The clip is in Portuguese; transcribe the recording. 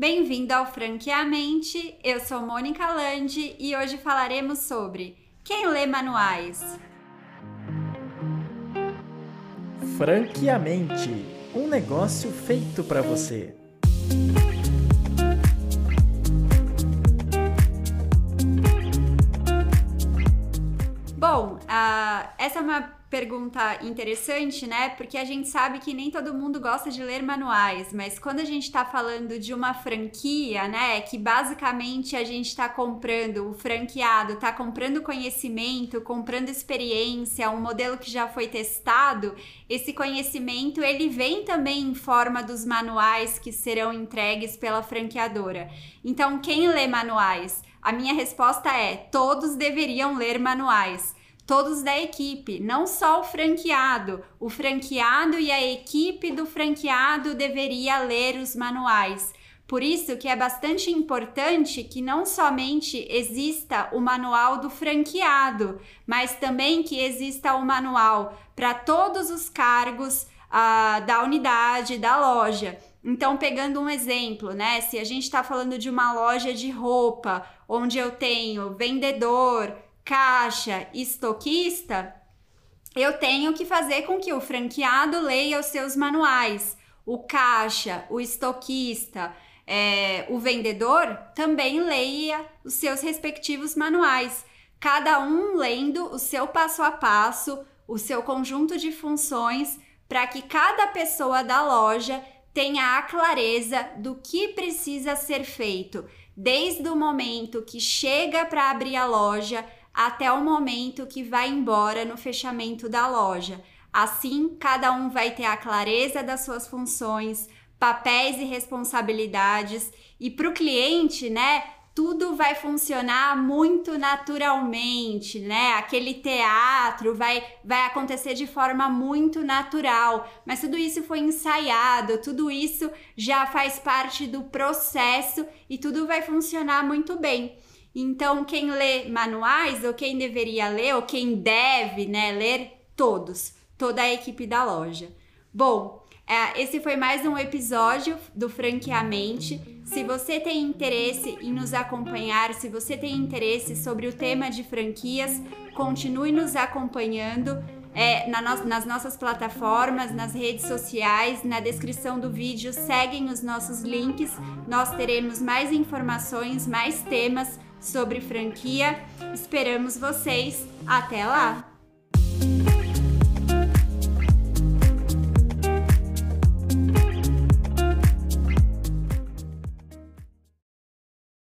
Bem-vindo ao Franqueamente. Eu sou Mônica Landi e hoje falaremos sobre quem lê manuais. Franqueamente, um negócio feito para você. Essa é uma pergunta interessante, né? Porque a gente sabe que nem todo mundo gosta de ler manuais, mas quando a gente está falando de uma franquia, né? Que basicamente a gente está comprando, o franqueado está comprando conhecimento, comprando experiência, um modelo que já foi testado, esse conhecimento ele vem também em forma dos manuais que serão entregues pela franqueadora. Então, quem lê manuais? A minha resposta é: todos deveriam ler manuais todos da equipe, não só o franqueado. O franqueado e a equipe do franqueado deveria ler os manuais. Por isso que é bastante importante que não somente exista o manual do franqueado, mas também que exista o manual para todos os cargos uh, da unidade, da loja. Então, pegando um exemplo, né? Se a gente está falando de uma loja de roupa, onde eu tenho vendedor, caixa, estoquista, eu tenho que fazer com que o franqueado leia os seus manuais. O caixa, o estoquista, é, o vendedor também leia os seus respectivos manuais. Cada um lendo o seu passo a passo, o seu conjunto de funções, para que cada pessoa da loja tenha a clareza do que precisa ser feito, desde o momento que chega para abrir a loja até o momento que vai embora no fechamento da loja. Assim, cada um vai ter a clareza das suas funções, papéis e responsabilidades, e para o cliente, né? Tudo vai funcionar muito naturalmente, né? Aquele teatro vai, vai acontecer de forma muito natural, mas tudo isso foi ensaiado, tudo isso já faz parte do processo e tudo vai funcionar muito bem. Então, quem lê manuais, ou quem deveria ler, ou quem deve né, ler, todos, toda a equipe da loja. Bom, é, esse foi mais um episódio do Franqueamente. Se você tem interesse em nos acompanhar, se você tem interesse sobre o tema de franquias, continue nos acompanhando é, na no nas nossas plataformas, nas redes sociais, na descrição do vídeo, seguem os nossos links. Nós teremos mais informações, mais temas sobre franquia. Esperamos vocês. Até lá!